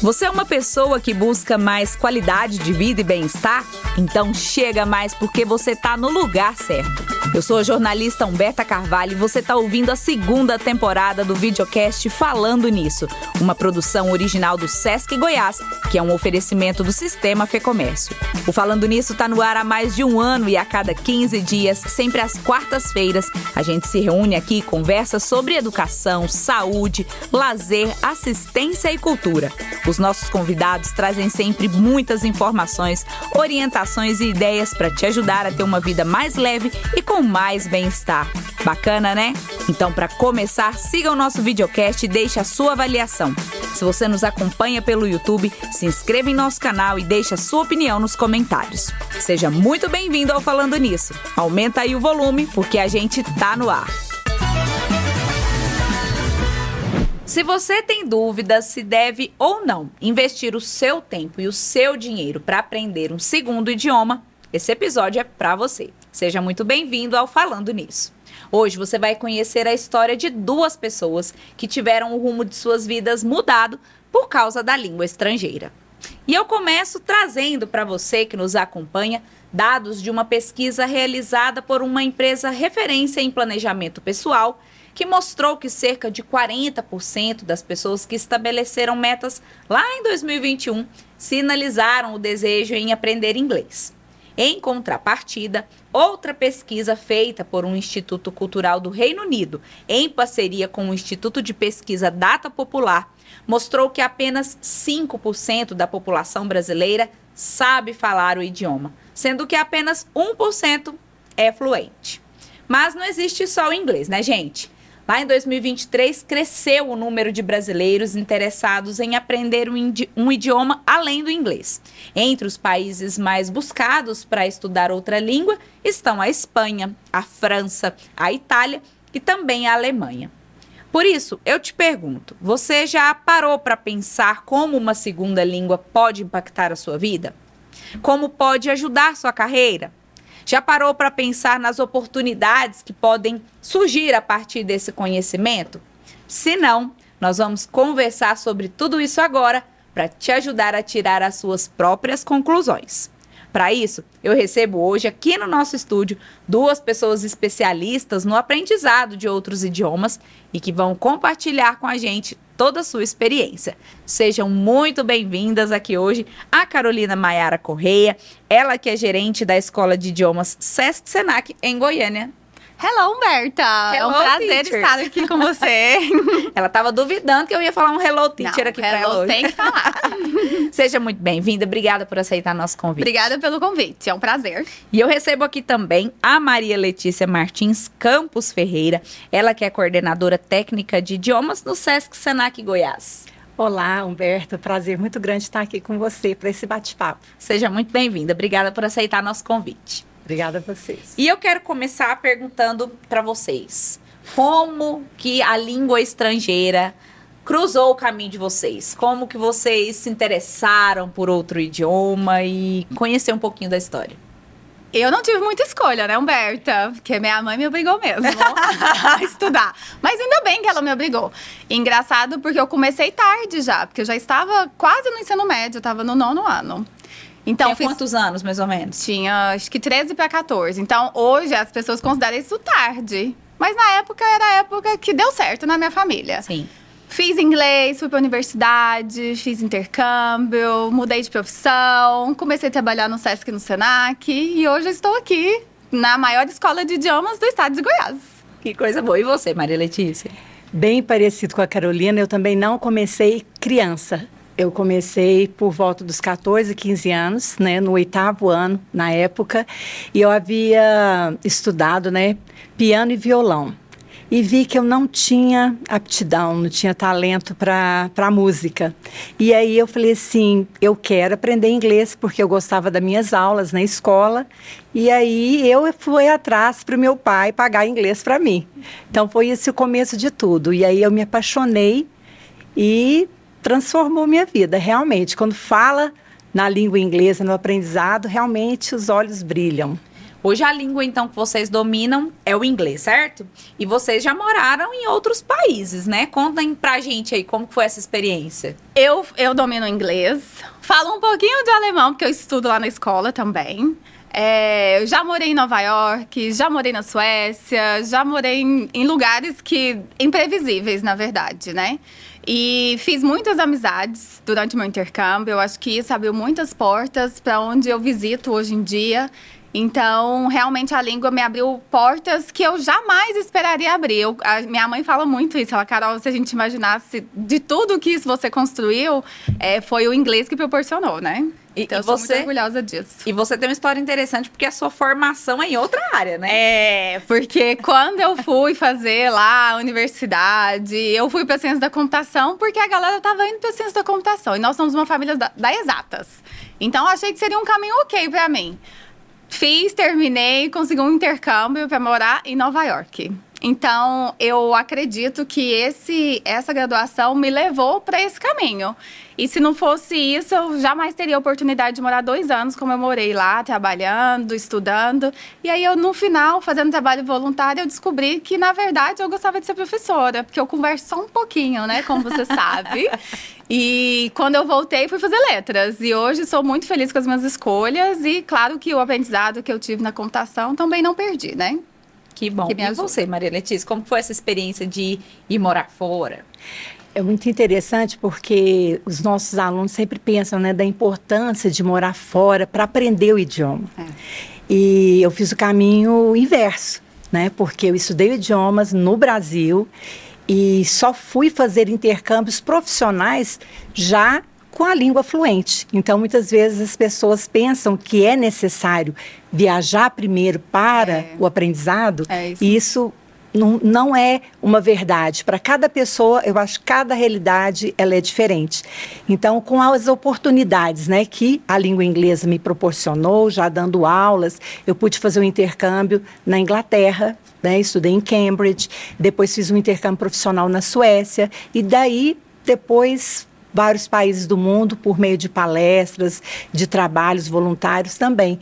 Você é uma pessoa que busca mais qualidade de vida e bem-estar? Então chega mais porque você está no lugar certo. Eu sou a jornalista Humberta Carvalho e você está ouvindo a segunda temporada do videocast Falando Nisso, uma produção original do Sesc Goiás, que é um oferecimento do Sistema Fecomércio. O Falando Nisso está no ar há mais de um ano e a cada 15 dias, sempre às quartas-feiras, a gente se reúne aqui e conversa sobre educação, saúde, lazer, assistência e cultura. Os nossos convidados trazem sempre muitas informações, orientações e ideias para te ajudar a ter uma vida mais leve e com mais bem-estar. Bacana, né? Então, para começar, siga o nosso videocast e deixe a sua avaliação. Se você nos acompanha pelo YouTube, se inscreva em nosso canal e deixe a sua opinião nos comentários. Seja muito bem-vindo ao Falando Nisso. Aumenta aí o volume, porque a gente tá no ar. Se você tem dúvidas se deve ou não investir o seu tempo e o seu dinheiro para aprender um segundo idioma, esse episódio é para você. Seja muito bem-vindo ao Falando Nisso. Hoje você vai conhecer a história de duas pessoas que tiveram o rumo de suas vidas mudado por causa da língua estrangeira. E eu começo trazendo para você que nos acompanha dados de uma pesquisa realizada por uma empresa referência em planejamento pessoal que mostrou que cerca de 40% das pessoas que estabeleceram metas lá em 2021 sinalizaram o desejo em aprender inglês. Em contrapartida, outra pesquisa feita por um Instituto Cultural do Reino Unido, em parceria com o Instituto de Pesquisa Data Popular, mostrou que apenas 5% da população brasileira sabe falar o idioma, sendo que apenas 1% é fluente. Mas não existe só o inglês, né, gente? Lá em 2023, cresceu o número de brasileiros interessados em aprender um idioma além do inglês. Entre os países mais buscados para estudar outra língua estão a Espanha, a França, a Itália e também a Alemanha. Por isso, eu te pergunto: você já parou para pensar como uma segunda língua pode impactar a sua vida? Como pode ajudar sua carreira? Já parou para pensar nas oportunidades que podem surgir a partir desse conhecimento? Se não, nós vamos conversar sobre tudo isso agora para te ajudar a tirar as suas próprias conclusões. Para isso, eu recebo hoje aqui no nosso estúdio duas pessoas especialistas no aprendizado de outros idiomas e que vão compartilhar com a gente toda a sua experiência. Sejam muito bem-vindas aqui hoje a Carolina Maiara Correia, ela que é gerente da Escola de Idiomas Sesc Senac em Goiânia. Hello, Humberta! Hello, é um prazer teacher. estar aqui com você. Ela estava duvidando que eu ia falar um hello teacher Não, aqui para ela hoje. tem que falar. Seja muito bem-vinda. Obrigada por aceitar nosso convite. Obrigada pelo convite. É um prazer. E eu recebo aqui também a Maria Letícia Martins Campos Ferreira. Ela que é coordenadora técnica de idiomas no Sesc Senac Goiás. Olá, Humberto. Prazer muito grande estar aqui com você para esse bate-papo. Seja muito bem-vinda. Obrigada por aceitar nosso convite. Obrigada a vocês. E eu quero começar perguntando para vocês: como que a língua estrangeira cruzou o caminho de vocês? Como que vocês se interessaram por outro idioma e conhecer um pouquinho da história? Eu não tive muita escolha, né, Humberta? Porque minha mãe me obrigou mesmo a estudar. Mas ainda bem que ela me obrigou. engraçado porque eu comecei tarde já, porque eu já estava quase no ensino médio, eu estava no nono ano. Então, Tinha fiz... quantos anos, mais ou menos? Tinha, acho que 13 para 14. Então, hoje as pessoas consideram isso tarde. Mas na época era a época que deu certo na minha família. Sim. Fiz inglês, fui para universidade, fiz intercâmbio, mudei de profissão, comecei a trabalhar no SESC e no SENAC e hoje estou aqui na maior escola de idiomas do estado de Goiás. Que coisa boa. E você, Maria Letícia? Bem parecido com a Carolina, eu também não comecei criança. Eu comecei por volta dos 14, 15 anos, né, no oitavo ano, na época, e eu havia estudado, né, piano e violão. E vi que eu não tinha aptidão, não tinha talento para música. E aí eu falei assim: eu quero aprender inglês porque eu gostava das minhas aulas na escola. E aí eu fui atrás para o meu pai pagar inglês para mim. Então foi esse o começo de tudo. E aí eu me apaixonei e transformou minha vida, realmente. Quando fala na língua inglesa, no aprendizado, realmente os olhos brilham. Hoje a língua, então, que vocês dominam é o inglês, certo? E vocês já moraram em outros países, né? Contem pra gente aí como foi essa experiência. Eu, eu domino inglês, falo um pouquinho de alemão, porque eu estudo lá na escola também. É, eu já morei em Nova York, já morei na Suécia, já morei em, em lugares que imprevisíveis, na verdade, né? E fiz muitas amizades durante meu intercâmbio. Eu acho que isso abriu muitas portas para onde eu visito hoje em dia. Então, realmente a língua me abriu portas que eu jamais esperaria abrir. Eu, a, minha mãe fala muito isso. Ela, Carol, se a gente imaginasse de tudo que isso você construiu, é, foi o inglês que proporcionou, né? Então, e eu sou você, muito orgulhosa disso. E você tem uma história interessante porque a sua formação é em outra área, né? É, porque quando eu fui fazer lá a universidade, eu fui para ciência da computação porque a galera tava indo para ciência da computação. E nós somos uma família da, da exatas. Então, achei que seria um caminho ok para mim. Fiz, terminei, consegui um intercâmbio para morar em Nova York. Então, eu acredito que esse, essa graduação me levou para esse caminho. E se não fosse isso, eu jamais teria a oportunidade de morar dois anos, como eu morei lá, trabalhando, estudando. E aí, eu, no final, fazendo trabalho voluntário, eu descobri que, na verdade, eu gostava de ser professora, porque eu converso só um pouquinho, né? Como você sabe. E quando eu voltei, fui fazer letras. E hoje sou muito feliz com as minhas escolhas. E claro que o aprendizado que eu tive na computação também não perdi, né? Que bom. Que e ajuda. você, Maria Letícia, como foi essa experiência de ir morar fora? É muito interessante porque os nossos alunos sempre pensam né, da importância de morar fora para aprender o idioma. É. E eu fiz o caminho inverso, né? Porque eu estudei idiomas no Brasil e só fui fazer intercâmbios profissionais já com a língua fluente. Então, muitas vezes as pessoas pensam que é necessário viajar primeiro para É. o aprendizado, É isso. e isso não, não é uma verdade. Para cada pessoa, eu acho que cada realidade ela é diferente. Então, com as oportunidades né, que a língua inglesa me proporcionou, já dando aulas, eu pude fazer um intercâmbio na Inglaterra, né, estudei em Cambridge, depois fiz um intercâmbio profissional na Suécia, e daí, depois, vários países do mundo, por meio de palestras, de trabalhos voluntários também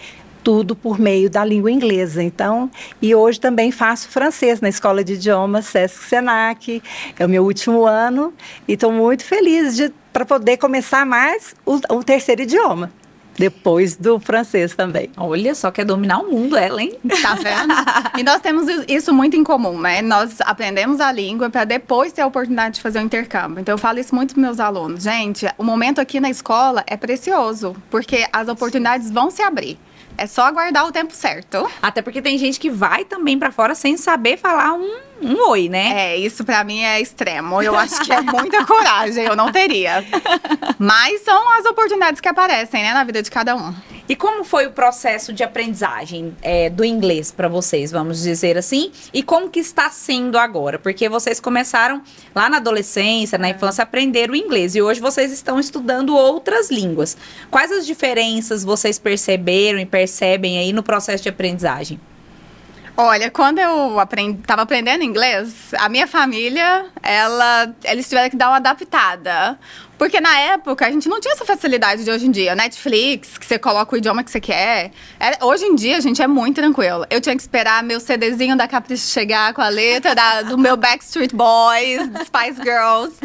tudo por meio da língua inglesa. Então, e hoje também faço francês na Escola de Idiomas Sesc Senac. É o meu último ano e estou muito feliz para poder começar mais o, o terceiro idioma. Depois do francês também. Olha só, quer dominar o mundo ela, hein? Tá vendo? e nós temos isso muito em comum, né? Nós aprendemos a língua para depois ter a oportunidade de fazer o intercâmbio. Então eu falo isso muito para meus alunos. Gente, o momento aqui na escola é precioso, porque as oportunidades vão se abrir. É só aguardar o tempo certo. Até porque tem gente que vai também pra fora sem saber falar um, um oi, né? É, isso pra mim é extremo. Eu acho que é muita coragem, eu não teria. Mas são as oportunidades que aparecem, né, na vida de cada um. E como foi o processo de aprendizagem é, do inglês pra vocês, vamos dizer assim? E como que está sendo agora? Porque vocês começaram lá na adolescência, na infância, a aprender o inglês. E hoje vocês estão estudando outras línguas. Quais as diferenças vocês perceberam e percebem aí no processo de aprendizagem? Olha, quando eu aprendi, tava aprendendo inglês, a minha família, ela, eles tiveram que dar uma adaptada. Porque na época a gente não tinha essa facilidade de hoje em dia. Netflix, que você coloca o idioma que você quer. É- hoje em dia a gente é muito tranquilo. Eu tinha que esperar meu CDzinho da Capricho chegar com a letra da- do meu Backstreet Boys, dos Spice Girls.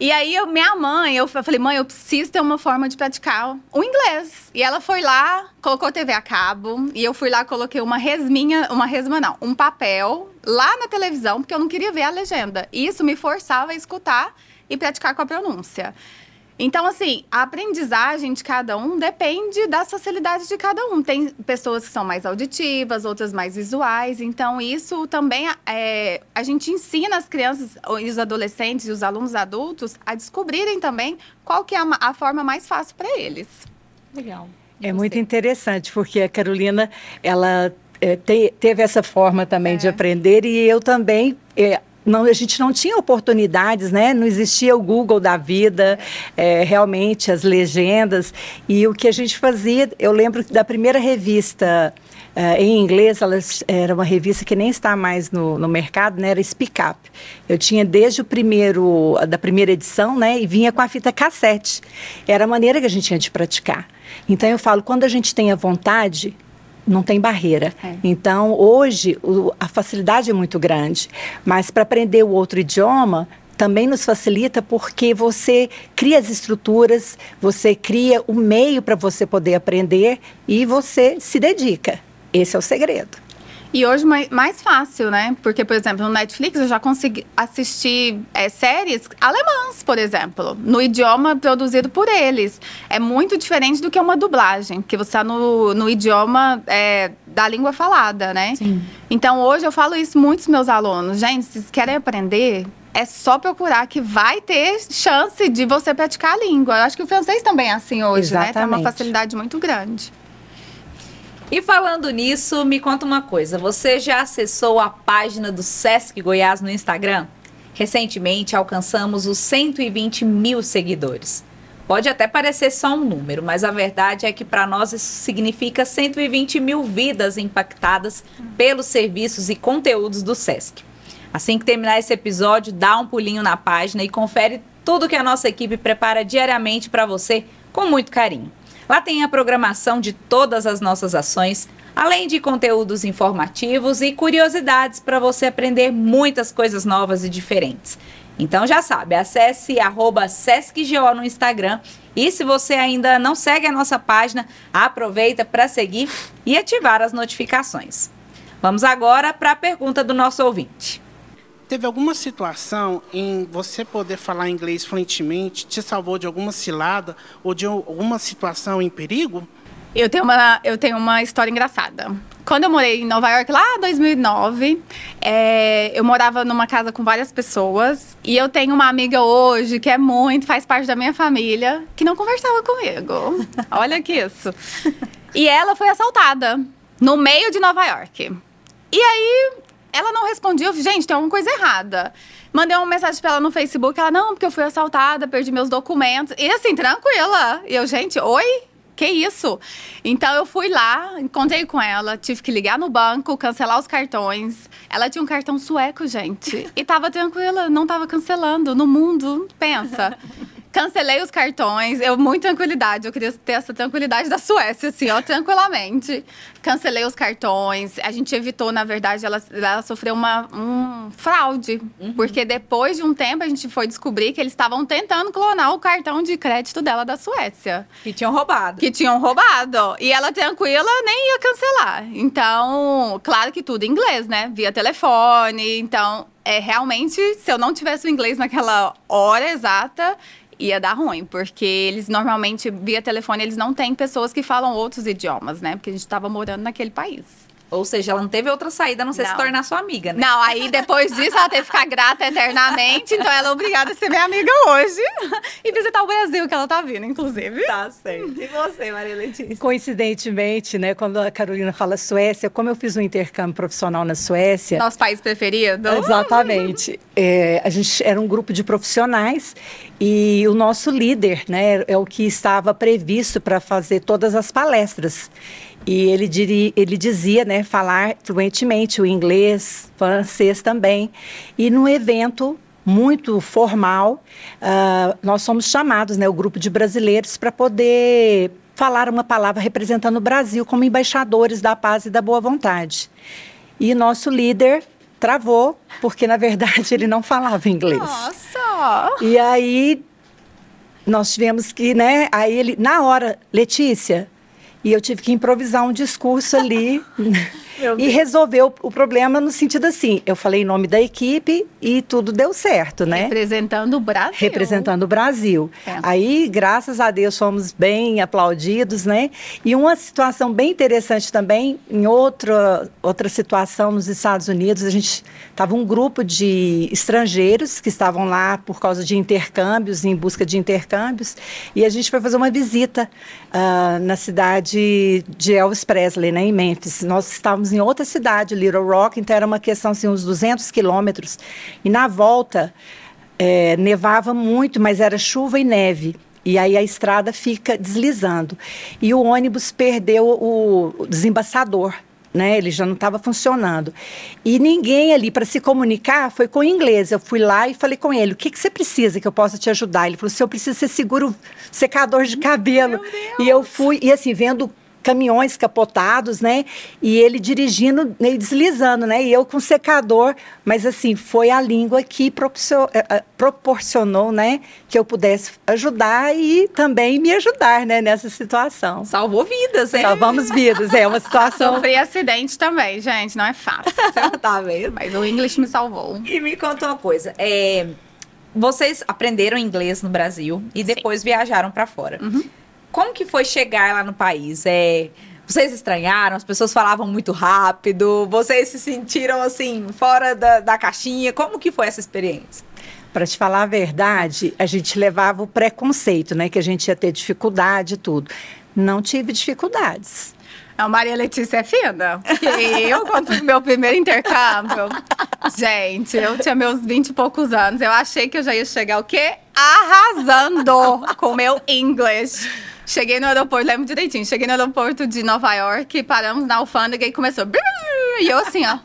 E aí eu- minha mãe, eu fa- falei, mãe, eu preciso ter uma forma de praticar o inglês. E ela foi lá, colocou TV a cabo, e eu fui lá, coloquei uma resminha, uma resma não, um papel lá na televisão, porque eu não queria ver a legenda. E isso me forçava a escutar e praticar com a pronúncia. Então, assim, a aprendizagem de cada um depende das facilidades de cada um. Tem pessoas que são mais auditivas, outras mais visuais. Então, isso também é, a gente ensina as crianças, e os adolescentes e os alunos adultos a descobrirem também qual que é a, a forma mais fácil para eles. Legal. É muito interessante, porque a Carolina, ela eh, te- teve essa forma também de É. aprender e eu também. eh, não, a gente não tinha oportunidades, né? Não existia o Google da vida, eh, realmente as legendas. E o que a gente fazia, eu lembro da primeira revista eh, em inglês, ela era uma revista que nem está mais no, no mercado, né? Era Speak Up. Eu tinha desde o primeiro, da primeira edição, né? E vinha com a fita cassete. Era a maneira que a gente tinha de praticar. Então eu falo, quando a gente tem a vontade, não tem barreira. É. Então, hoje, o, a facilidade é muito grande. Mas para aprender o outro idioma, também nos facilita porque você cria as estruturas, você cria o meio para você poder aprender e você se dedica. Esse é o segredo. E hoje mais fácil, né? Porque, por exemplo, no Netflix eu já consegui assistir é, séries alemãs, por exemplo, no idioma produzido por eles. É muito diferente do que uma dublagem, porque você está no, no idioma é, da língua falada, né? Sim. Então, hoje eu falo isso muitos meus alunos. Gente, se vocês querem aprender, é só procurar que vai ter chance de você praticar a língua. Eu acho que o francês também é assim hoje, Exatamente. né? Tem uma facilidade muito grande. E falando nisso, me conta uma coisa: você já acessou a página do Sesc Goiás no Instagram? Recentemente alcançamos os 120 mil seguidores. Pode até parecer só um número, mas a verdade é que para nós isso significa 120 mil vidas impactadas pelos serviços e conteúdos do SESC. Assim que terminar esse episódio, dá um pulinho na página e confere tudo que a nossa equipe prepara diariamente para você com muito carinho. Lá tem a programação de todas as nossas ações, além de conteúdos informativos e curiosidades para você aprender muitas coisas novas e diferentes. Então já sabe, acesse arroba SescGO no Instagram e se você ainda não segue a nossa página, aproveita para seguir e ativar as notificações. Vamos agora para a pergunta do nosso ouvinte. Teve alguma situação em você poder falar inglês fluentemente te salvou de alguma cilada ou de alguma situação em perigo? Eu tenho uma, eu tenho uma história engraçada. Quando eu morei em Nova York, lá em 2009, é, eu morava numa casa com várias pessoas. E eu tenho uma amiga hoje que é muito, faz parte da minha família, que não conversava comigo. Olha que isso. E ela foi assaltada no meio de Nova York. E aí ela não respondia, eu gente, tem alguma coisa errada. Mandei uma mensagem pra ela no Facebook, ela, não, porque eu fui assaltada, perdi meus documentos. E assim, tranquila. E eu, gente, oi? Que isso? Então eu fui lá, encontrei com ela, tive que ligar no banco, cancelar os cartões. Ela tinha um cartão sueco, gente. E tava tranquila, não tava cancelando. No mundo, pensa. Cancelei os cartões, eu muito tranquilidade, eu queria ter essa tranquilidade da Suécia, assim, ó, tranquilamente. Cancelei os cartões, a gente evitou, na verdade, ela, ela sofreu uma um fraude, uhum. porque depois de um tempo a gente foi descobrir que eles estavam tentando clonar o cartão de crédito dela da Suécia. Que tinham roubado. Que tinham roubado. E ela tranquila nem ia cancelar. Então, claro que tudo em inglês, né? Via telefone, então é realmente, se eu não tivesse o inglês naquela hora exata, ia dar ruim, porque eles normalmente, via telefone, eles não têm pessoas que falam outros idiomas, né? Porque a gente estava morando naquele país. Ou seja, ela não teve outra saída a não ser não. se tornar sua amiga, né? Não, aí depois disso ela teve que ficar grata eternamente. Então ela é obrigada a ser minha amiga hoje. E visitar o Brasil, que ela tá vindo, inclusive. Tá certo. E você, Maria Letícia? Coincidentemente, né, quando a Carolina fala Suécia, como eu fiz um intercâmbio profissional na Suécia. Nosso país preferido? Exatamente. É, a gente era um grupo de profissionais e o nosso líder, né, é o que estava previsto para fazer todas as palestras. E ele, diri, ele dizia, né, falar fluentemente o inglês, francês também. E no evento muito formal, uh, nós somos chamados, né, o grupo de brasileiros, para poder falar uma palavra representando o Brasil como embaixadores da paz e da boa vontade. E nosso líder travou, porque na verdade ele não falava inglês. Nossa! E aí nós tivemos que, né? Aí ele, na hora, Letícia, e eu tive que improvisar um discurso ali e resolver o, o, problema no sentido assim. Eu falei em nome da equipe e tudo deu certo, né? Representando o Brasil. Representando o Brasil. É. Aí, graças a Deus, fomos bem aplaudidos, né? E uma situação bem interessante também, em outra, outra situação nos Estados Unidos, a gente estava um grupo de estrangeiros que estavam lá por causa de intercâmbios, em busca de intercâmbios, e a gente foi fazer uma visita uh, na cidade de Elvis Presley, né, em Memphis. Nós estávamos em outra cidade, Little Rock, então era uma questão assim, uns 200 quilômetros. E na volta é, nevava muito, mas era chuva e neve. E aí a estrada fica deslizando. E o ônibus perdeu o, o desembaçador né? Ele já não estava funcionando. E ninguém ali para se comunicar foi com inglês. Eu fui lá e falei com ele: o que, que você precisa que eu possa te ajudar? Ele falou: se eu preciso ser seguro secador de cabelo. E eu fui, e assim, vendo caminhões capotados, né? E ele dirigindo e deslizando, né? E eu com secador, mas assim, foi a língua que eh, eh, proporcionou, né? Que eu pudesse ajudar e também me ajudar, né? Nessa situação. Salvou vidas, hein? Salvamos vidas, é uma situação... Sofri acidente também, gente, não é fácil. tá vendo? Mas o inglês me salvou. E me conta uma coisa, é... Vocês aprenderam inglês no Brasil e depois Sim. viajaram para fora. Uhum. Como que foi chegar lá no país? É, vocês estranharam? As pessoas falavam muito rápido? Vocês se sentiram assim, fora da, da caixinha? Como que foi essa experiência? Para te falar a verdade, a gente levava o preconceito, né? Que a gente ia ter dificuldade e tudo. Não tive dificuldades. A Maria Letícia é fina. eu, quando meu primeiro intercâmbio, gente, eu tinha meus 20 e poucos anos. Eu achei que eu já ia chegar o quê? Arrasando com meu inglês. Cheguei no aeroporto, lembro direitinho. Cheguei no aeroporto de Nova York, paramos na alfândega e começou. E eu assim, ó.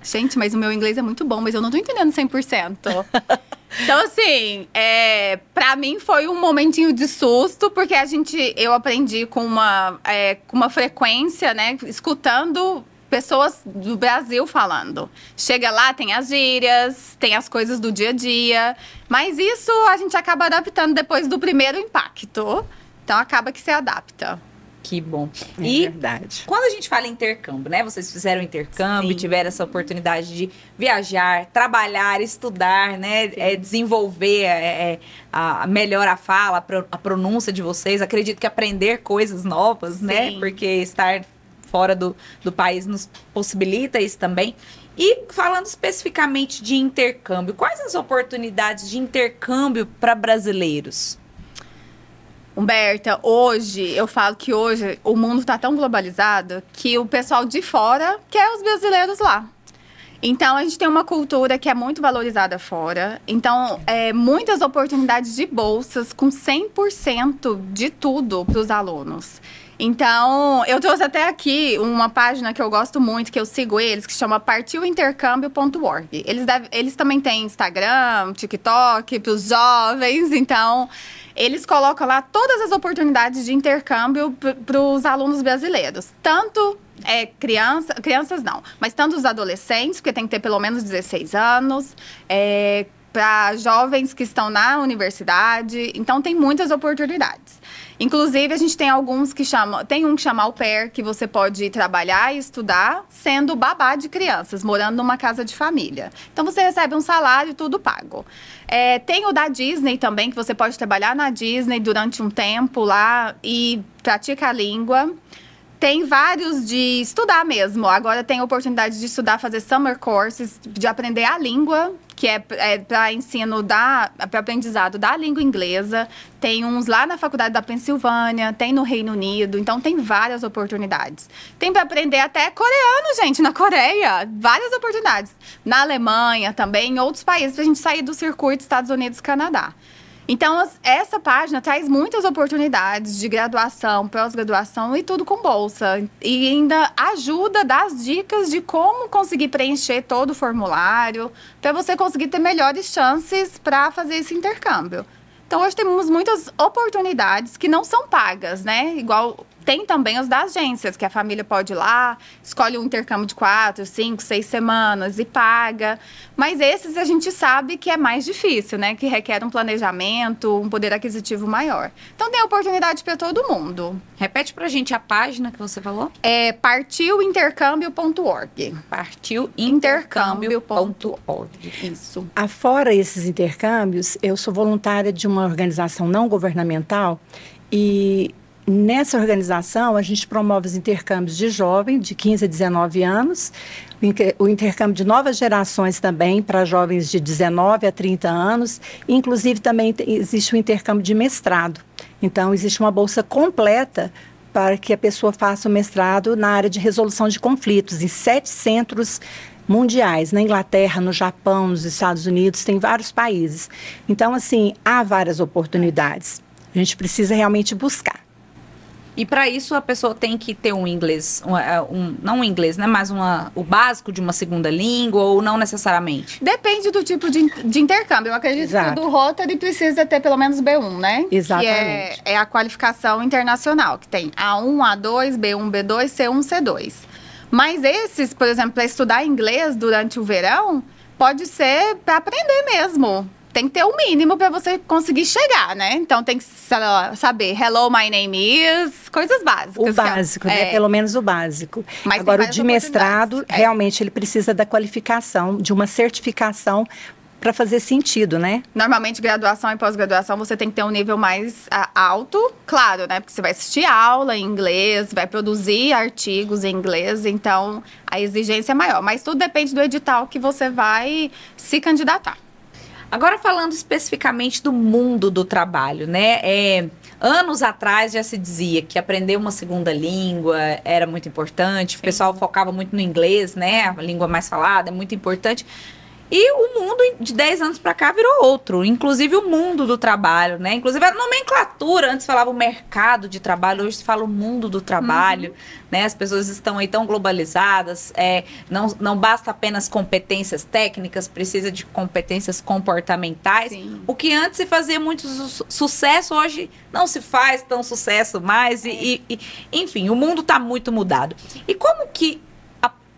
Gente, mas o meu inglês é muito bom, mas eu não tô entendendo 100%. Então, assim, é, para mim foi um momentinho de susto, porque a gente, eu aprendi com uma, é, com uma frequência, né, escutando pessoas do Brasil falando. Chega lá, tem as gírias, tem as coisas do dia a dia, mas isso a gente acaba adaptando depois do primeiro impacto. Então, acaba que se adapta. Que bom. É e verdade. quando a gente fala em intercâmbio, né? Vocês fizeram intercâmbio, Sim. tiveram essa oportunidade de viajar, trabalhar, estudar, né? É, desenvolver é, é a, melhor a fala, a pronúncia de vocês. Acredito que aprender coisas novas, né? Sim. né? Porque estar fora do, do país nos possibilita isso também. E falando especificamente de intercâmbio, quais as oportunidades de intercâmbio para brasileiros? Humberta, hoje, eu falo que hoje o mundo está tão globalizado que o pessoal de fora quer os brasileiros lá. Então, a gente tem uma cultura que é muito valorizada fora. Então, é, muitas oportunidades de bolsas com 100% de tudo para os alunos. Então, eu trouxe até aqui uma página que eu gosto muito, que eu sigo eles, que chama partiuintercâmbio.org. Eles, eles também têm Instagram, TikTok para os jovens, então eles colocam lá todas as oportunidades de intercâmbio para os alunos brasileiros. Tanto é, criança, crianças não, mas tanto os adolescentes, porque tem que ter pelo menos 16 anos, é, para jovens que estão na universidade. Então, tem muitas oportunidades. Inclusive, a gente tem alguns que chamam. Tem um que chama au pair, que você pode trabalhar e estudar sendo babá de crianças, morando numa casa de família. Então, você recebe um salário, tudo pago. É, tem o da Disney também, que você pode trabalhar na Disney durante um tempo lá e pratica a língua. Tem vários de estudar mesmo. Agora tem a oportunidade de estudar, fazer summer courses, de aprender a língua, que é, é para ensino da para aprendizado da língua inglesa. Tem uns lá na faculdade da Pensilvânia, tem no Reino Unido, então tem várias oportunidades. Tem para aprender até coreano, gente, na Coreia, várias oportunidades. Na Alemanha também, em outros países para a gente sair do circuito Estados Unidos, Canadá. Então, essa página traz muitas oportunidades de graduação, pós-graduação e tudo com bolsa. E ainda ajuda, dá as dicas de como conseguir preencher todo o formulário, para você conseguir ter melhores chances para fazer esse intercâmbio. Então, hoje temos muitas oportunidades que não são pagas, né? Igual tem também os das agências, que a família pode ir lá, escolhe um intercâmbio de quatro, cinco, seis semanas e paga. Mas esses a gente sabe que é mais difícil, né? Que requer um planejamento, um poder aquisitivo maior. Então tem oportunidade para todo mundo. Repete pra gente a página que você falou. É partiuintercâmbio.org. Partiuintercâmbio.org. Isso. Afora esses intercâmbios, eu sou voluntária de uma organização não governamental e Nessa organização, a gente promove os intercâmbios de jovens, de 15 a 19 anos, o intercâmbio de novas gerações também, para jovens de 19 a 30 anos, inclusive também existe o intercâmbio de mestrado. Então, existe uma bolsa completa para que a pessoa faça o mestrado na área de resolução de conflitos, em sete centros mundiais, na Inglaterra, no Japão, nos Estados Unidos, tem vários países. Então, assim, há várias oportunidades. A gente precisa realmente buscar. E para isso a pessoa tem que ter um inglês, um, é, um, não um inglês, né? Mas uma, o básico de uma segunda língua ou não necessariamente? Depende do tipo de, de intercâmbio. Eu acredito Exato. que o do Rotary precisa ter pelo menos B1, né? Exatamente. Que é, é a qualificação internacional, que tem A1, A2, B1, B2, C1, C2. Mas esses, por exemplo, para estudar inglês durante o verão, pode ser para aprender mesmo. Tem que ter o mínimo para você conseguir chegar, né? Então tem que saber hello, my name is, coisas básicas. O é- básico, né? é. Pelo menos o básico. Mas Agora, o de mestrado. É. realmente, ele precisa da qualificação, de uma certificação para fazer sentido, né? Normalmente, graduação e pós-graduação, você tem que ter um nível mais ah, alto, claro, né? Porque você vai assistir aula em inglês, vai produzir artigos em inglês, então a exigência é maior. Mas tudo depende do edital que você vai se candidatar. Agora falando especificamente do mundo do trabalho, né? É, anos atrás já se dizia que aprender uma segunda língua era muito importante. O pessoal focava muito no inglês, né? A língua mais falada é muito importante. E o mundo de 10 anos para cá virou outro, inclusive o mundo do trabalho, né? Inclusive a nomenclatura, antes falava o mercado de trabalho, hoje se fala o mundo do trabalho, né? As pessoas estão aí tão globalizadas, é, não, não basta apenas competências técnicas, precisa de competências comportamentais. Sim. O que antes se fazia muito su- sucesso, hoje não se faz tão sucesso mais. E, e- e, enfim, o mundo está muito mudado. E como que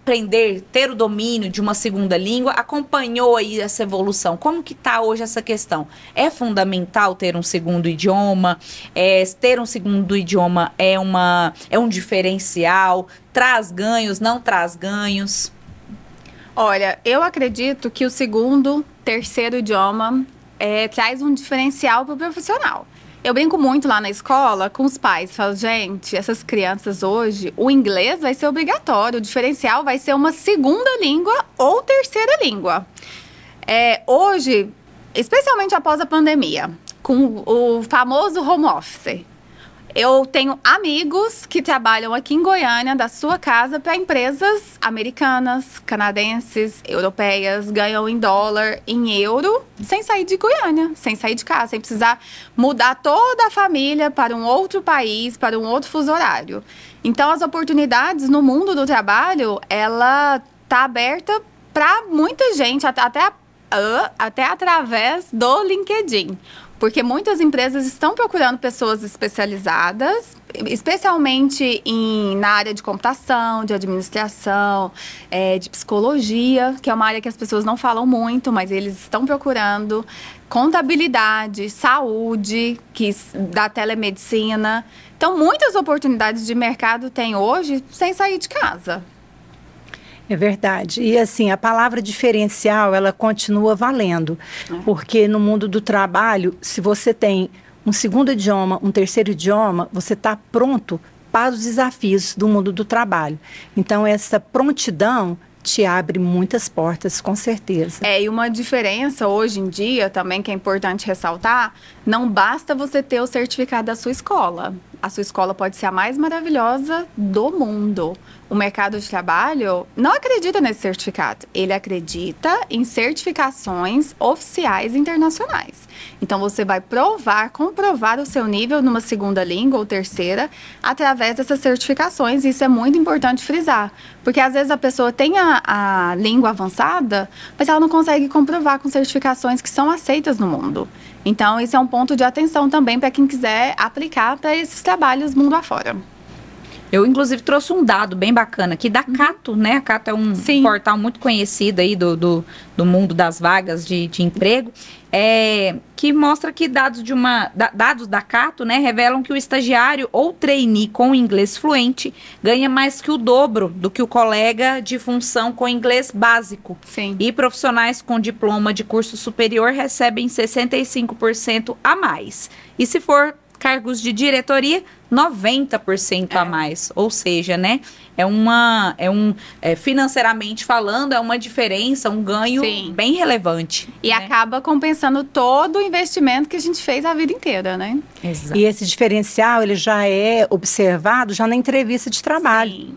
aprender, ter o domínio de uma segunda língua acompanhou aí essa evolução? Como que está hoje essa questão? É fundamental ter um segundo idioma? É, ter um segundo idioma é, uma, é um diferencial? Traz ganhos, não traz ganhos? Olha, eu acredito que o segundo, terceiro idioma é, traz um diferencial para o profissional. Eu brinco muito lá na escola com os pais. Falo, gente, essas crianças hoje, o inglês vai ser obrigatório. O diferencial vai ser uma segunda língua ou terceira língua. É, hoje, especialmente após a pandemia, com o famoso home office, eu tenho amigos que trabalham aqui em Goiânia, da sua casa, para empresas americanas, canadenses, europeias, ganham em dólar, em euro, sem sair de Goiânia, sem sair de casa, sem precisar mudar toda a família para um outro país, para um outro fuso horário. Então, as oportunidades no mundo do trabalho, ela tá aberta para muita gente, até, até, até através do LinkedIn. Porque muitas empresas estão procurando pessoas especializadas, especialmente em, na área de computação, de administração, eh, de psicologia, que é uma área que as pessoas não falam muito, mas eles estão procurando. Contabilidade, saúde, que, da telemedicina. Então, muitas oportunidades de mercado tem hoje sem sair de casa. É verdade. E assim, a palavra diferencial, ela continua valendo. Porque no mundo do trabalho, se você tem um segundo idioma, um terceiro idioma, você está pronto para os desafios do mundo do trabalho. Então, essa prontidão te abre muitas portas, com certeza. É, e uma diferença hoje em dia também que é importante ressaltar, não basta você ter o certificado da sua escola. A sua escola pode ser a mais maravilhosa do mundo. O mercado de trabalho não acredita nesse certificado. Ele acredita em certificações oficiais internacionais. Então você vai provar, comprovar o seu nível numa segunda língua ou terceira através dessas certificações. Isso é muito importante frisar. Porque às vezes a pessoa tem a, a língua avançada, mas ela não consegue comprovar com certificações que são aceitas no mundo. Então, isso é um ponto de atenção também para quem quiser aplicar para esses trabalhos mundo afora. Eu, inclusive, trouxe um dado bem bacana aqui da Cato, né? A Cato é um Sim. portal muito conhecido aí do, do, do mundo das vagas de, de emprego, é, que mostra que dados, de uma, da- dados da Cato, né, revelam que o estagiário ou trainee com inglês fluente ganha mais que o dobro do que o colega de função com inglês básico. Sim. E profissionais com diploma de curso superior recebem 65% a mais. E se for cargos de diretoria, 90% a É. mais. Ou seja, né? É uma. É um. é, financeiramente falando, é uma diferença, um ganho Sim. bem relevante. E né? acaba compensando todo o investimento que a gente fez a vida inteira, né? Exato. E esse diferencial, ele já é observado já na entrevista de trabalho. Sim.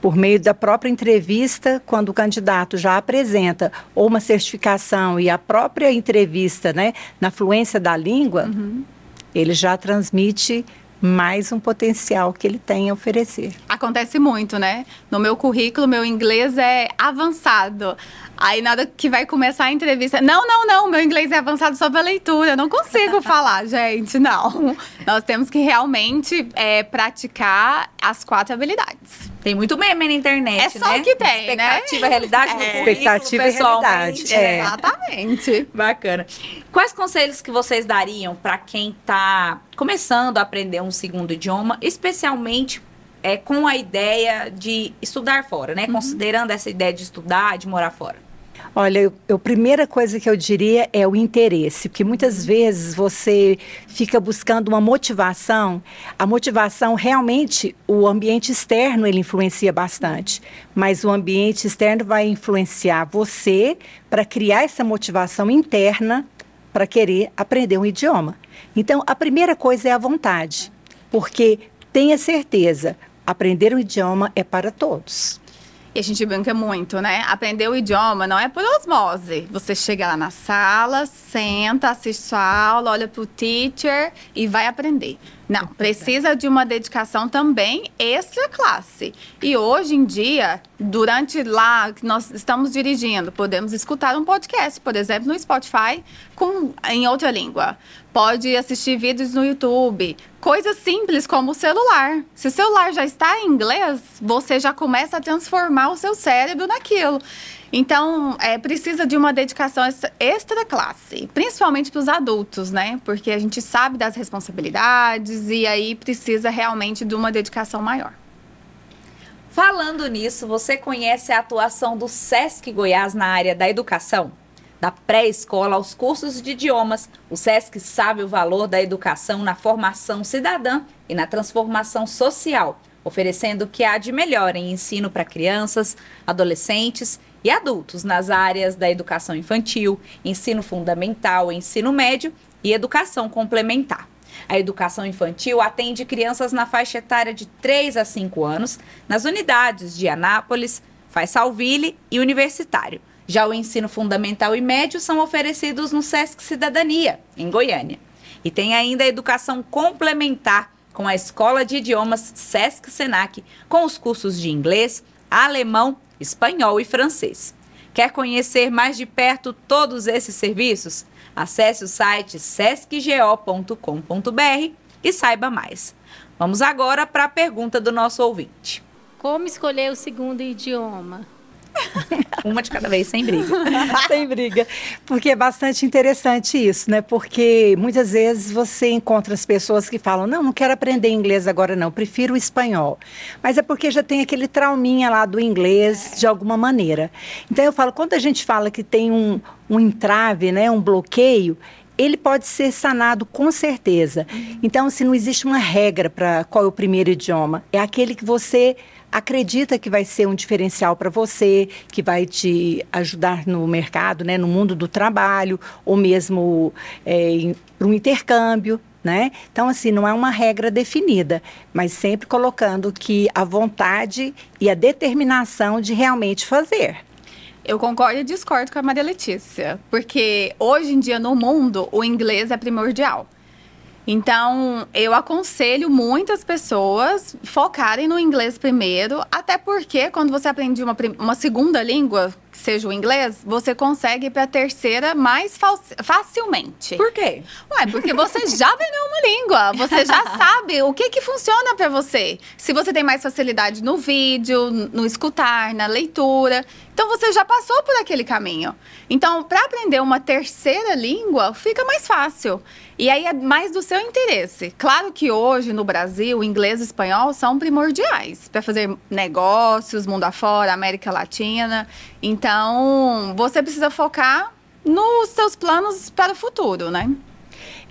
por meio da própria entrevista, quando o candidato já apresenta ou uma certificação e a própria entrevista, né, na fluência da língua, ele já transmite mais um potencial que ele tem a oferecer. Acontece muito, né? No meu currículo, meu inglês é avançado. Aí, nada que vai começar a entrevista. Não, não, não, meu inglês é avançado só para leitura. Eu não consigo falar, gente, não. Nós temos que realmente é, praticar as quatro habilidades. Tem muito meme na internet, É só né? o que tem, né? Expectativa, realidade no É. Expectativa e pessoalmente. realidade, é. Exatamente. Bacana. Quais conselhos que vocês dariam para quem está começando a aprender um segundo idioma, especialmente é, com a ideia de estudar fora, né? Considerando essa ideia de estudar, de morar fora. Olha, a primeira coisa que eu diria é o interesse, porque muitas vezes você fica buscando uma motivação. A motivação realmente, o ambiente externo ele influencia bastante, mas o ambiente externo vai influenciar você para criar essa motivação interna para querer aprender um idioma. Então, a primeira coisa é a vontade, porque tenha certeza, aprender um idioma é para todos. E a gente brinca muito, né? Aprender o idioma não é por osmose. Você chega lá na sala, senta, assiste sua aula, olha pro teacher e vai aprender. Não, precisa de uma dedicação também extra classe. E hoje em dia, durante lá que nós estamos dirigindo, podemos escutar um podcast, por exemplo, no Spotify, com, em outra língua. Pode assistir vídeos no YouTube. Coisas simples como o celular. Se o celular já está em inglês, você já começa a transformar o seu cérebro naquilo. Então, é, precisa de uma dedicação extra, classe, principalmente para os adultos, né? Porque a gente sabe das responsabilidades e aí precisa realmente de uma dedicação maior. Falando nisso, você conhece a atuação do SESC Goiás na área da educação? Da pré-escola aos cursos de idiomas, o SESC sabe o valor da educação na formação cidadã e na transformação social, oferecendo o que há de melhor em ensino para crianças, adolescentes e adultos nas áreas da educação infantil, ensino fundamental, ensino médio e educação complementar. A educação infantil atende crianças na faixa etária de 3 a 5 anos, nas unidades de Anápolis, Faisalville e Universitário. Já o ensino fundamental e médio são oferecidos no SESC Cidadania, em Goiânia. E tem ainda a educação complementar, com a Escola de Idiomas SESC Senac, com os cursos de inglês, alemão, espanhol e francês. Quer conhecer mais de perto todos esses serviços? Acesse o site sescgo.com.br e saiba mais. Vamos agora para a pergunta do nosso ouvinte. Como escolher o segundo idioma? Uma de cada vez, sem briga. Sem briga. Porque é bastante interessante isso, né? Porque muitas vezes você encontra as pessoas que falam: não, não quero aprender inglês agora, não, prefiro o espanhol. Mas é porque já tem aquele trauminha lá do inglês de alguma maneira. Então eu falo: quando a gente fala que tem um, um entrave, né, um bloqueio, ele pode ser sanado com certeza. Então, se não existe uma regra para qual é o primeiro idioma, é aquele que você acredita que vai ser um diferencial para você, que vai te ajudar no mercado, né, no mundo do trabalho, ou mesmo para um intercâmbio. Né? Então, assim, não é uma regra definida, mas sempre colocando que a vontade e a determinação de realmente fazer. Eu concordo e discordo com a Maria Letícia, porque hoje em dia no mundo o inglês é primordial. Então, eu aconselho muitas pessoas focarem no inglês primeiro, até porque quando você aprende uma, uma segunda língua, que seja o inglês, você consegue para a terceira mais facilmente. Por quê? Ué, porque você já aprendeu uma língua, você já sabe o que que funciona para você. Se você tem mais facilidade no vídeo, no escutar, na leitura, então você já passou por aquele caminho. Então, para aprender uma terceira língua, fica mais fácil. E aí é mais do seu interesse. Claro que hoje no Brasil, inglês e espanhol são primordiais para fazer negócios, mundo afora, América Latina. Então, você precisa focar nos seus planos para o futuro, né?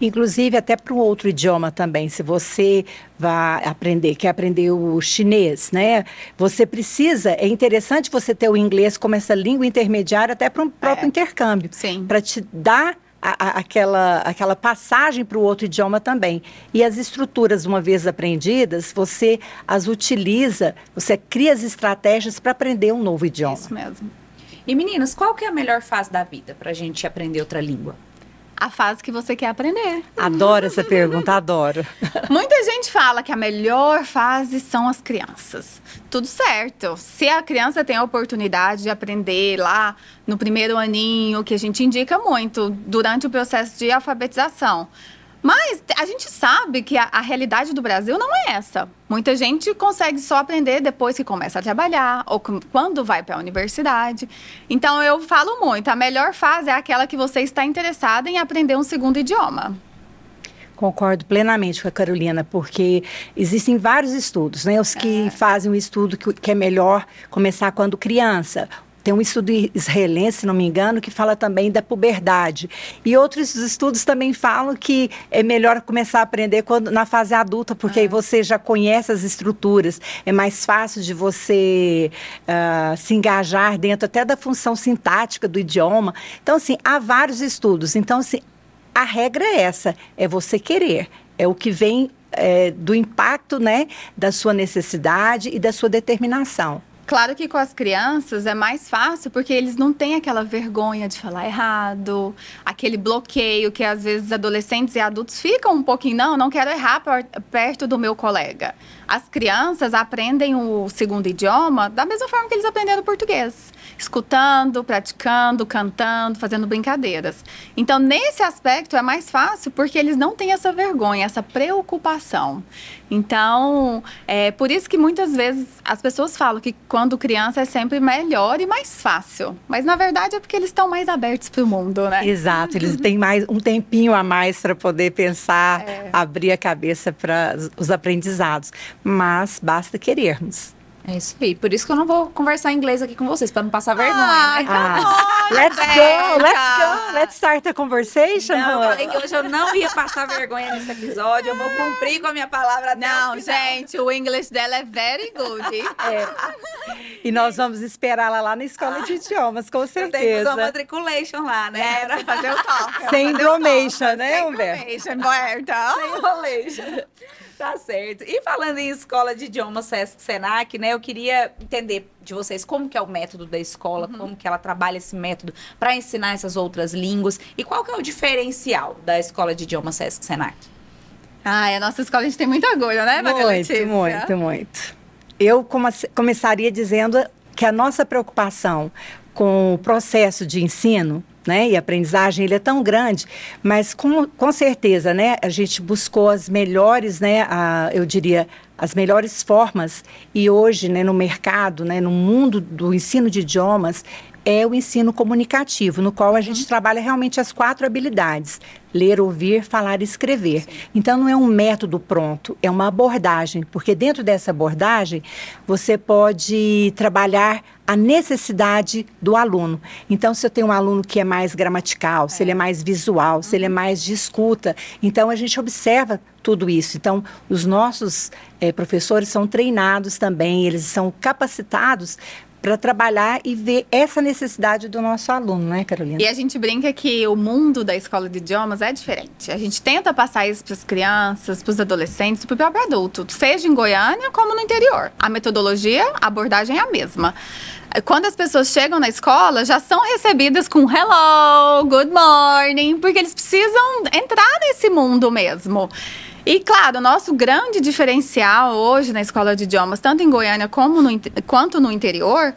Inclusive até para um outro idioma também, se você vai aprender, quer aprender o chinês, né? Você precisa, é interessante você ter o inglês como essa língua intermediária até para um próprio É. intercâmbio, Sim. para te dar a- a- aquela, aquela passagem para o outro idioma também. E as estruturas, uma vez aprendidas, você as utiliza, você cria as estratégias para aprender um novo idioma. Isso mesmo. E meninas, qual que é a melhor fase da vida para a gente aprender outra língua? A fase que você quer aprender. Adoro essa pergunta, adoro. Muita gente fala que a melhor fase são as crianças. Tudo certo. Se a criança tem a oportunidade de aprender lá no primeiro aninho, que a gente indica muito durante o processo de alfabetização. Mas a gente sabe que a, a, realidade do Brasil não é essa. Muita gente consegue só aprender depois que começa a trabalhar ou quando vai para a universidade. Então eu falo muito, a melhor fase é aquela que você está interessada em aprender um segundo idioma. Concordo plenamente com a Carolina, porque existem vários estudos, né? Os que é. fazem um estudo que, que é melhor começar quando criança, tem um estudo israelense, se não me engano, que fala também da puberdade. E outros estudos também falam que é melhor começar a aprender quando, na fase adulta, porque aí é. você já conhece as estruturas. É mais fácil de você uh, se engajar dentro até da função sintática do idioma. Então, assim, há vários estudos. Então, assim, a regra é essa: é você querer. É o que vem é, do impacto né, da sua necessidade e da sua determinação. Claro que com as crianças é mais fácil porque eles não têm aquela vergonha de falar errado, aquele bloqueio que às vezes adolescentes e adultos ficam um pouquinho, não, não quero errar perto do meu colega. As crianças aprendem o segundo idioma da mesma forma que eles aprenderam português escutando, praticando, cantando, fazendo brincadeiras. Então, nesse aspecto é mais fácil porque eles não têm essa vergonha, essa preocupação. Então, é por isso que muitas vezes as pessoas falam que quando criança é sempre melhor e mais fácil. Mas na verdade é porque eles estão mais abertos para o mundo, né? Exato, eles têm mais um tempinho a mais para poder pensar, é. abrir a cabeça para os aprendizados. Mas basta querermos. É isso aí. Por isso que eu não vou conversar inglês aqui com vocês, para não passar vergonha, ah, né? Ah, let's go, let's go, let's start a conversation. Não, eu falei que hoje eu não ia passar vergonha nesse episódio. Eu vou cumprir com a minha palavra. Não, gente, o inglês dela é very good. É. E nós vamos esperá-la lá na escola de idiomas, com certeza. Tem que usar matriculation lá, né? É, pra fazer o top. Sem enrolation, né, Humberto? Sem enrolation, Sem enrolation. Tá certo. E falando em escola de idiomas Sesc Senac, né? Eu queria entender de vocês como que é o método da escola, uhum. como que ela trabalha esse método para ensinar essas outras línguas e qual que é o diferencial da escola de idiomas Sesc Senac? Ah, a nossa escola a gente tem muito orgulho, né, Muito, Letícia? muito, muito. Eu começaria dizendo que a nossa preocupação com o processo de ensino né? E a aprendizagem ele é tão grande, mas com, com certeza, né? A gente buscou as melhores, né? A, eu diria as melhores formas e hoje, né? No mercado, né? No mundo do ensino de idiomas é o ensino comunicativo, no qual a gente uhum. trabalha realmente as quatro habilidades: ler, ouvir, falar e escrever. Sim. Então não é um método pronto, é uma abordagem, porque dentro dessa abordagem você pode trabalhar a necessidade do aluno. Então, se eu tenho um aluno que é mais gramatical, é. se ele é mais visual, se ele é uhum. mais de escuta, então a gente observa tudo isso. Então, os nossos é, professores são treinados também, eles são capacitados para trabalhar e ver essa necessidade do nosso aluno, né, Carolina? E a gente brinca que o mundo da escola de idiomas é diferente. A gente tenta passar isso para as crianças, para os adolescentes, para o próprio adulto, seja em Goiânia como no interior. A metodologia, a abordagem é a mesma quando as pessoas chegam na escola, já são recebidas com hello, good morning, porque eles precisam entrar nesse mundo mesmo. E, claro, o nosso grande diferencial hoje na escola de idiomas, tanto em Goiânia como no, quanto no interior,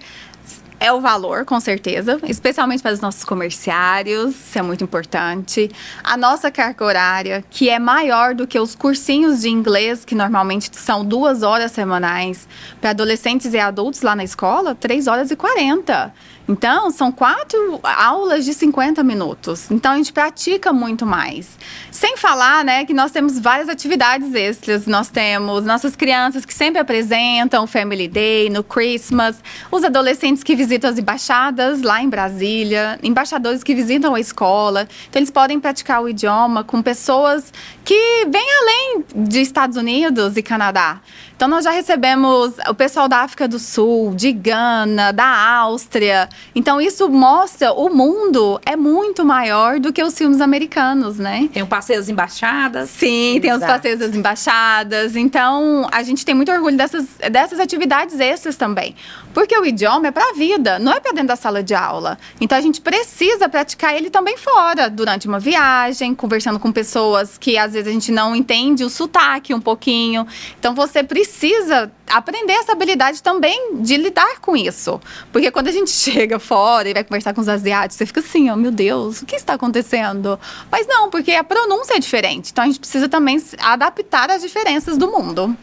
é o valor, com certeza, especialmente para os nossos comerciários, isso é muito importante. A nossa carga horária, que é maior do que os cursinhos de inglês, que normalmente são duas horas semanais, para adolescentes e adultos lá na escola, três horas e quarenta. Então, são quatro aulas de 50 minutos. Então, a gente pratica muito mais. Sem falar, né, que nós temos várias atividades extras. Nós temos nossas crianças que sempre apresentam o Family Day, no Christmas, os adolescentes que visitam as embaixadas lá em Brasília, embaixadores que visitam a escola. Então, eles podem praticar o idioma com pessoas que vêm além de Estados Unidos e Canadá. Então, nós já recebemos o pessoal da África do Sul, de Gana, da Áustria. Então isso mostra o mundo é muito maior do que os filmes americanos, né? Tem o passeio das embaixadas. Sim, tem os Exato. passeios das embaixadas. Então, a gente tem muito orgulho dessas, dessas atividades extras também. Porque o idioma é para a vida, não é para dentro da sala de aula. Então, a gente precisa praticar ele também fora, durante uma viagem, conversando com pessoas que às vezes a gente não entende o sotaque um pouquinho. Então, você precisa aprender essa habilidade também de lidar com isso. Porque quando a gente chega fora e vai conversar com os asiáticos, você fica assim, ó, meu Deus, o que está acontecendo? Mas não, porque a pronúncia é diferente. Então a gente precisa também adaptar às diferenças do mundo.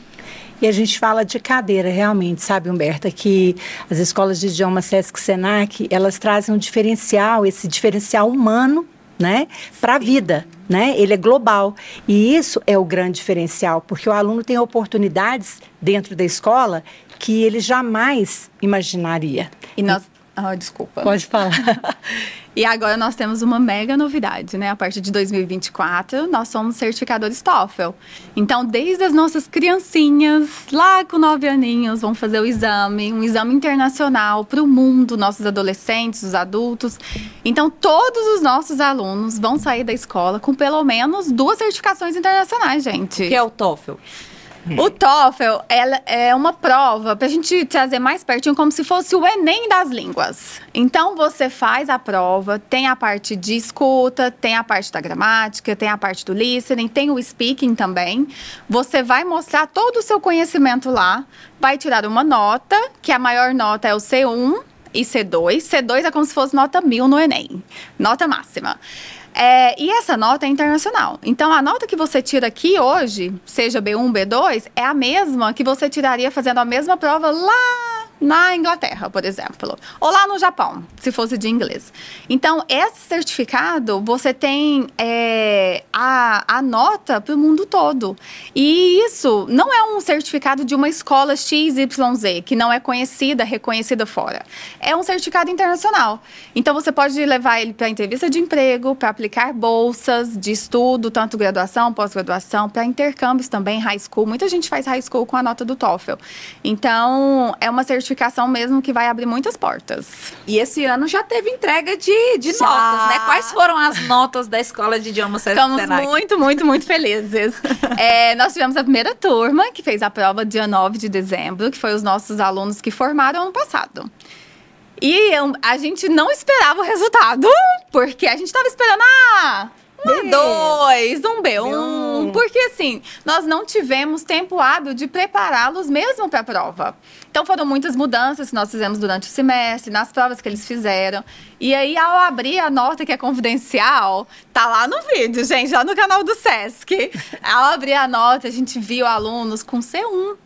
E a gente fala de cadeira, realmente, sabe, Humberta, que as escolas de idioma Sesc Senac, elas trazem um diferencial, esse diferencial humano, né, para a vida, né? Ele é global. E isso é o grande diferencial, porque o aluno tem oportunidades dentro da escola que ele jamais imaginaria. E nós. Ah, desculpa. Pode falar. E agora nós temos uma mega novidade, né? A partir de 2024, nós somos certificadores TOEFL. Então, desde as nossas criancinhas, lá com nove aninhos, vão fazer o exame, um exame internacional para o mundo, nossos adolescentes, os adultos. Então, todos os nossos alunos vão sair da escola com pelo menos duas certificações internacionais, gente. Que é o TOEFL. O TOEFL ela é uma prova para a gente trazer mais pertinho, como se fosse o Enem das línguas. Então você faz a prova, tem a parte de escuta, tem a parte da gramática, tem a parte do listening, tem o speaking também. Você vai mostrar todo o seu conhecimento lá, vai tirar uma nota, que a maior nota é o C1 e C2. C2 é como se fosse nota mil no Enem, nota máxima. É, e essa nota é internacional. Então, a nota que você tira aqui hoje, seja B1, B2, é a mesma que você tiraria fazendo a mesma prova lá na Inglaterra, por exemplo. Ou lá no Japão, se fosse de inglês. Então, esse certificado, você tem é, a, a nota para o mundo todo. E isso não é um certificado de uma escola XYZ, que não é conhecida, reconhecida fora. É um certificado internacional. Então, você pode levar ele para entrevista de emprego, para aplicar bolsas de estudo, tanto graduação, pós-graduação, para intercâmbios também, high school. Muita gente faz high school com a nota do TOEFL. Então, é uma certificação mesmo que vai abrir muitas portas. E esse ano já teve entrega de, de Já. notas, né? Quais foram as notas da Escola de Idiomas Senac? muito, muito, muito felizes. É, nós tivemos a primeira turma, que fez a prova dia 9 de dezembro, que foi os nossos alunos que formaram ano passado. E eu- a gente não esperava o resultado, porque a gente estava esperando, ah, um B2, um B1, porque assim, nós não tivemos tempo hábil de prepará-los mesmo para a prova. Então foram muitas mudanças que nós fizemos durante o semestre, nas provas que eles fizeram. E aí, ao abrir a nota que é confidencial, tá lá no vídeo, gente, lá no canal do Sesc. Ao abrir a nota, a gente viu alunos com C1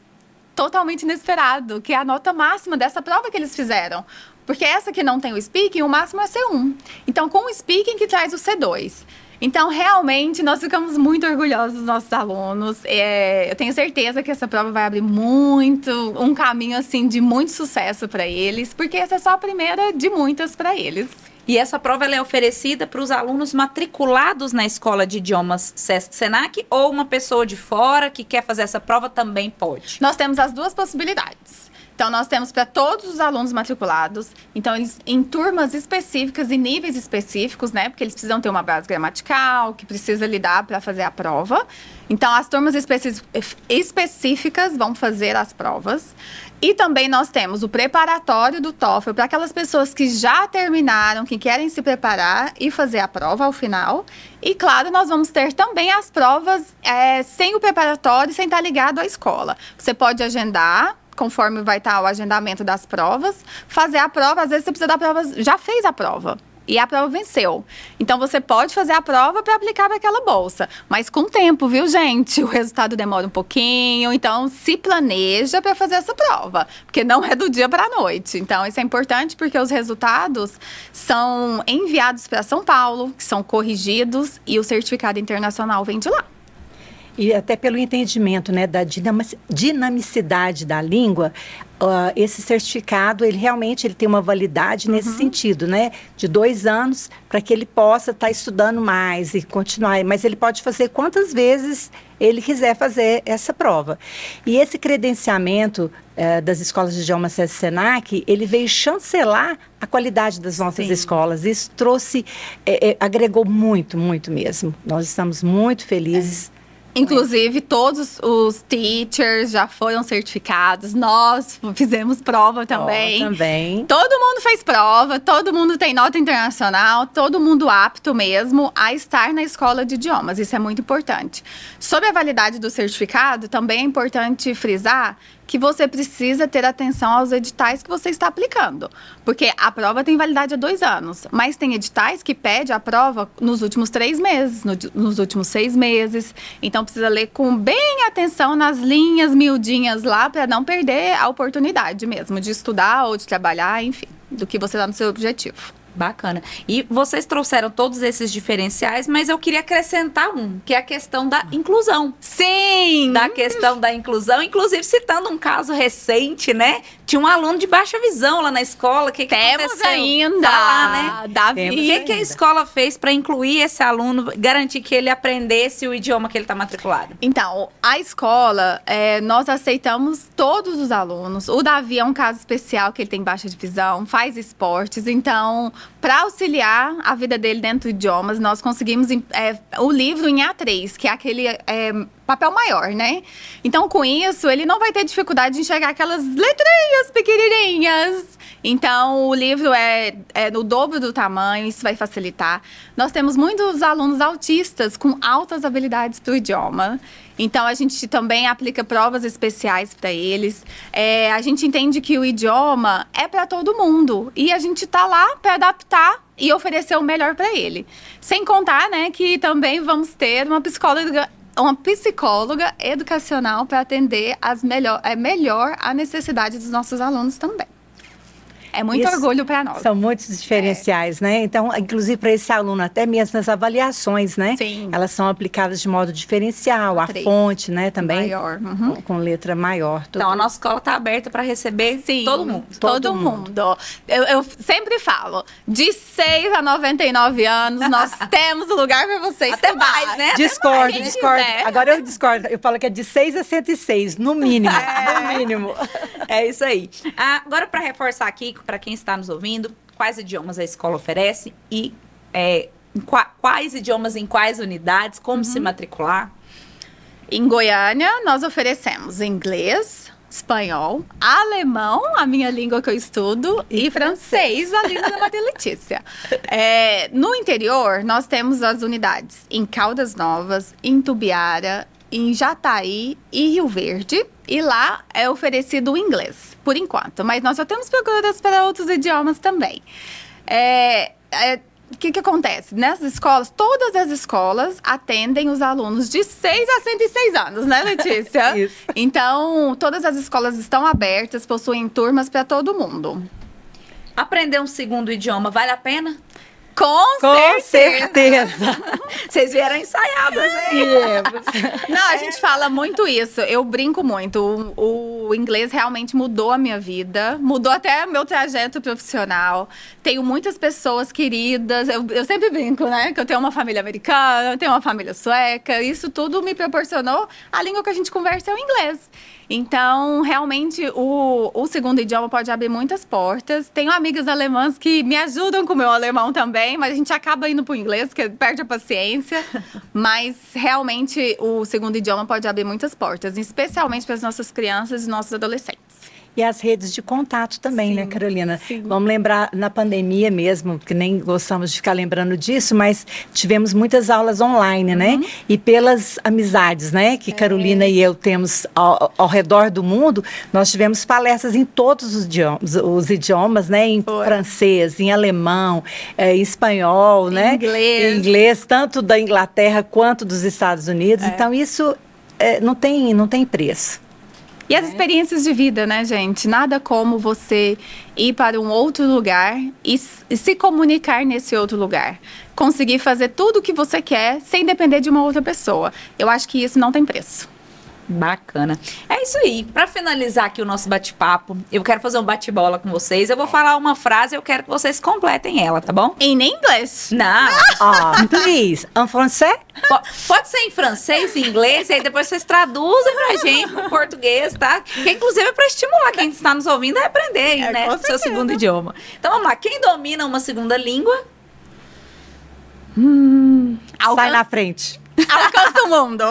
totalmente inesperado, que é a nota máxima dessa prova que eles fizeram. Porque essa que não tem o speaking, o máximo é C1. Então, com o speaking que traz o C2. Então, realmente, nós ficamos muito orgulhosos dos nossos alunos. É, eu tenho certeza que essa prova vai abrir muito, um caminho, assim, de muito sucesso para eles, porque essa é só a primeira de muitas para eles. E essa prova é oferecida para os alunos matriculados na Escola de Idiomas Sesc Senac ou uma pessoa de fora que quer fazer essa prova também pode. Nós temos as duas possibilidades. Então, nós temos para todos os alunos matriculados. Então, eles em turmas específicas e níveis específicos, né? Porque eles precisam ter uma base gramatical, que precisa lidar para fazer a prova. Então, as turmas específicas vão fazer as provas. E também nós temos o preparatório do TOEFL para aquelas pessoas que já terminaram, que querem se preparar e fazer a prova ao final. E claro, nós vamos ter também as provas é, sem o preparatório, sem estar ligado à escola. Você pode agendar conforme vai estar o agendamento das provas, fazer a prova, às vezes você precisa da prova, já fez a prova. E a prova venceu. Então você pode fazer a prova para aplicar aquela bolsa. Mas com tempo, viu, gente? O resultado demora um pouquinho. Então se planeja para fazer essa prova. Porque não é do dia para a noite. Então isso é importante porque os resultados são enviados para São Paulo, que são corrigidos, e o certificado internacional vem de lá. E até pelo entendimento né, da dinamicidade da língua, uh, esse certificado, ele realmente ele tem uma validade uhum. nesse sentido, né? De dois anos, para que ele possa estar tá estudando mais e continuar. Mas ele pode fazer quantas vezes ele quiser fazer essa prova. E esse credenciamento uh, das escolas de idioma Senac, ele veio chancelar a qualidade das nossas Sim. escolas. Isso trouxe, é, é, agregou muito, muito mesmo. Nós estamos muito felizes. É Inclusive, todos os teachers já foram certificados. Nós fizemos prova também. Oh, também. Todo mundo fez prova, todo mundo tem nota internacional, todo mundo apto mesmo a estar na escola de idiomas. Isso é muito importante. Sobre a validade do certificado, também é importante frisar que você precisa ter atenção aos editais que você está aplicando. Porque a prova tem validade há dois anos, mas tem editais que pede a prova nos últimos três meses, no, nos últimos seis meses. Então precisa ler com bem atenção nas linhas miudinhas lá para não perder a oportunidade mesmo de estudar ou de trabalhar, enfim, do que você dá no seu objetivo. Bacana. E vocês trouxeram todos esses diferenciais, mas eu queria acrescentar um, que é a questão da inclusão. Sim! Da questão da inclusão, inclusive citando um caso recente, né? Tinha um aluno de baixa visão lá na escola. Que, que Temos aconteceu? ainda. Falar, né? Davi. O que, que a escola fez para incluir esse aluno, garantir que ele aprendesse o idioma que ele está matriculado? Então, a escola, é, nós aceitamos todos os alunos. O Davi é um caso especial, que ele tem baixa visão, faz esportes. Então, para auxiliar a vida dele dentro de idiomas, nós conseguimos é, o livro em A3, que é aquele é, papel maior, né? Então, com isso, ele não vai ter dificuldade de enxergar aquelas letrinhas pequenininhas. Então, o livro é, é no dobro do tamanho, isso vai facilitar. Nós temos muitos alunos autistas com altas habilidades para o idioma. Então, a gente também aplica provas especiais para eles. É, a gente entende que o idioma é para todo mundo. E a gente está lá para adaptar e oferecer o melhor para ele. Sem contar, né, que também vamos ter uma psicóloga uma psicóloga educacional para atender as melhor, é, melhor a necessidade dos nossos alunos também. É muito Isso orgulho para nós. São muitos diferenciais, é. né? Então, inclusive para esse aluno, até mesmo as avaliações, né? Sim. Elas são aplicadas de modo diferencial, a Três. fonte, né? Também. Maior. Uhum. Com, com, letra maior. Tudo. Então, a nossa escola está aberta para receber Sim, todo mundo. Todo, todo mundo. mundo. Eu, eu, sempre falo, de 6 a 99 anos, nós temos lugar para vocês. Até mais, né? Discordo, discordo. Agora eu discordo. Eu falo que é de 6 a 106, no mínimo. É. No mínimo. É isso aí. Ah, agora, para reforçar aqui, para quem está nos ouvindo, quais idiomas a escola oferece e é, quais idiomas em quais unidades, como uhum. se matricular? Em Goiânia, nós oferecemos inglês, espanhol, alemão, a minha língua que eu estudo, e, e francês, a língua da Maria Letícia. É, no interior, nós temos as unidades em Caldas Novas, em Tubiara, em Jataí e Rio Verde. E lá é oferecido o inglês, por enquanto. Mas nós já temos procuras para outros idiomas também. É, é, o que, que acontece? Nessas escolas, todas as escolas atendem os alunos de 6 a 106 anos, né, Letícia? Isso. Então, todas as escolas estão abertas, possuem turmas para todo mundo. Aprender um segundo idioma vale a pena? Com, Com certeza. Vocês vieram ensaiadas, hein? Não, a gente fala muito isso. Eu brinco muito. O, o, inglês realmente mudou a minha vida. Mudou até meu trajeto profissional. Tenho muitas pessoas queridas. Eu, eu sempre brinco, né? Que eu tenho uma família americana, eu tenho uma família sueca. Isso tudo me proporcionou a língua que a gente conversa é o inglês. Então, realmente, o, o segundo idioma pode abrir muitas portas. Tenho amigas alemãs que me ajudam com o meu alemão também, mas a gente acaba indo para o inglês, que perde a paciência. mas, realmente, o segundo idioma pode abrir muitas portas, especialmente para as nossas crianças e nossos adolescentes. E as redes de contato também, né, sim, né, Carolina? Sim. Vamos lembrar na pandemia mesmo, que nem gostamos de ficar lembrando disso, mas tivemos muitas aulas online, né? uhum. né? E pelas amizades, né, que é. Carolina e eu temos ao, ao, redor do mundo, nós tivemos palestras em todos os idiomas, os idiomas né? Em Foi. francês, em alemão, é, em espanhol, em né? Inglês. Em inglês, tanto da Inglaterra quanto dos Estados Unidos. É. Então, isso é, não, tem, não tem preço. E as experiências de vida, né, gente? Nada como você ir para um outro lugar e se comunicar nesse outro lugar. conseguir fazer tudo o que você quer sem depender de uma outra pessoa. Eu acho que isso não tem preço. Bacana. É isso aí. Para finalizar aqui o nosso bate-papo, eu quero fazer um bate-bola com vocês. Eu vou falar uma frase, eu quero que vocês completem ela, tá bom? Em inglês? Não. Ah, please, en français? Po- Pode ser em francês, em inglês, e aí depois vocês traduzem pra gente pro português, tá? Que inclusive é pra estimular quem está nos ouvindo a aprender, É, né? Seu segundo idioma. Então vamos lá. Quem domina uma segunda língua? Sai na frente. Alcança o mundo.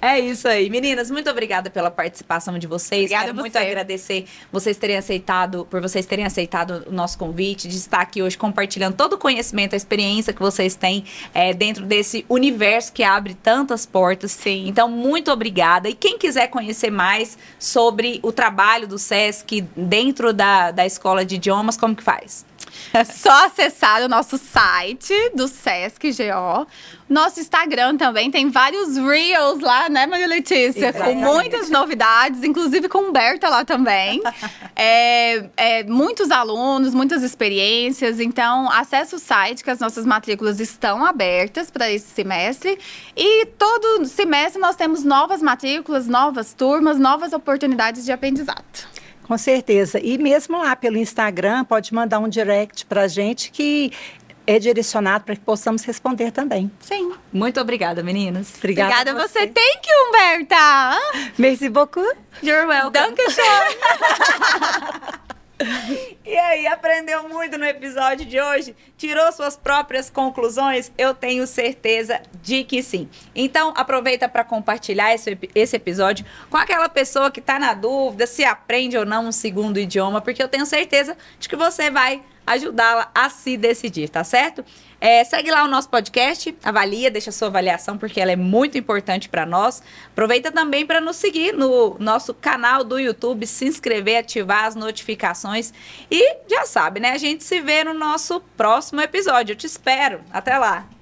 É isso aí. Meninas, muito obrigada pela participação de vocês. Obrigada Quero a muito você. agradecer vocês terem aceitado, por vocês terem aceitado o nosso convite, de estar aqui hoje compartilhando todo o conhecimento, a experiência que vocês têm é, dentro desse universo que abre tantas portas. Sim. Então, muito obrigada. E quem quiser conhecer mais sobre o trabalho do SESC dentro da, da escola de idiomas, como que faz? É só acessar o nosso site do Sesc GO. Nosso Instagram também tem vários reels lá, né, Maria Letícia? Com Exatamente. muitas novidades, inclusive com Humberta lá também. É, é, muitos alunos, muitas experiências. Então, acesse o site que as nossas matrículas estão abertas para esse semestre. E todo semestre nós temos novas matrículas, novas turmas, novas oportunidades de aprendizado. Com certeza. E mesmo lá pelo Instagram, pode mandar um direct pra gente que é direcionado para que possamos responder também. Sim. Muito obrigada, meninas. Obrigada, Obrigada a você. Thank you, Humberta! Merci beaucoup. You're welcome. Dankeschön! E aí, aprendeu muito no episódio de hoje? Tirou suas próprias conclusões? Eu tenho certeza de que sim. Então, aproveita para compartilhar esse, esse episódio com aquela pessoa que está na dúvida se aprende ou não um segundo idioma, porque eu tenho certeza de que você vai ajudá-la a se decidir, tá certo? É, segue lá o nosso podcast, avalia, deixa sua avaliação, porque ela é muito importante para nós. Aproveita também para nos seguir no nosso canal do YouTube, se inscrever, ativar as notificações. E já sabe, né? A gente se vê no nosso próximo episódio. Eu te espero. Até lá!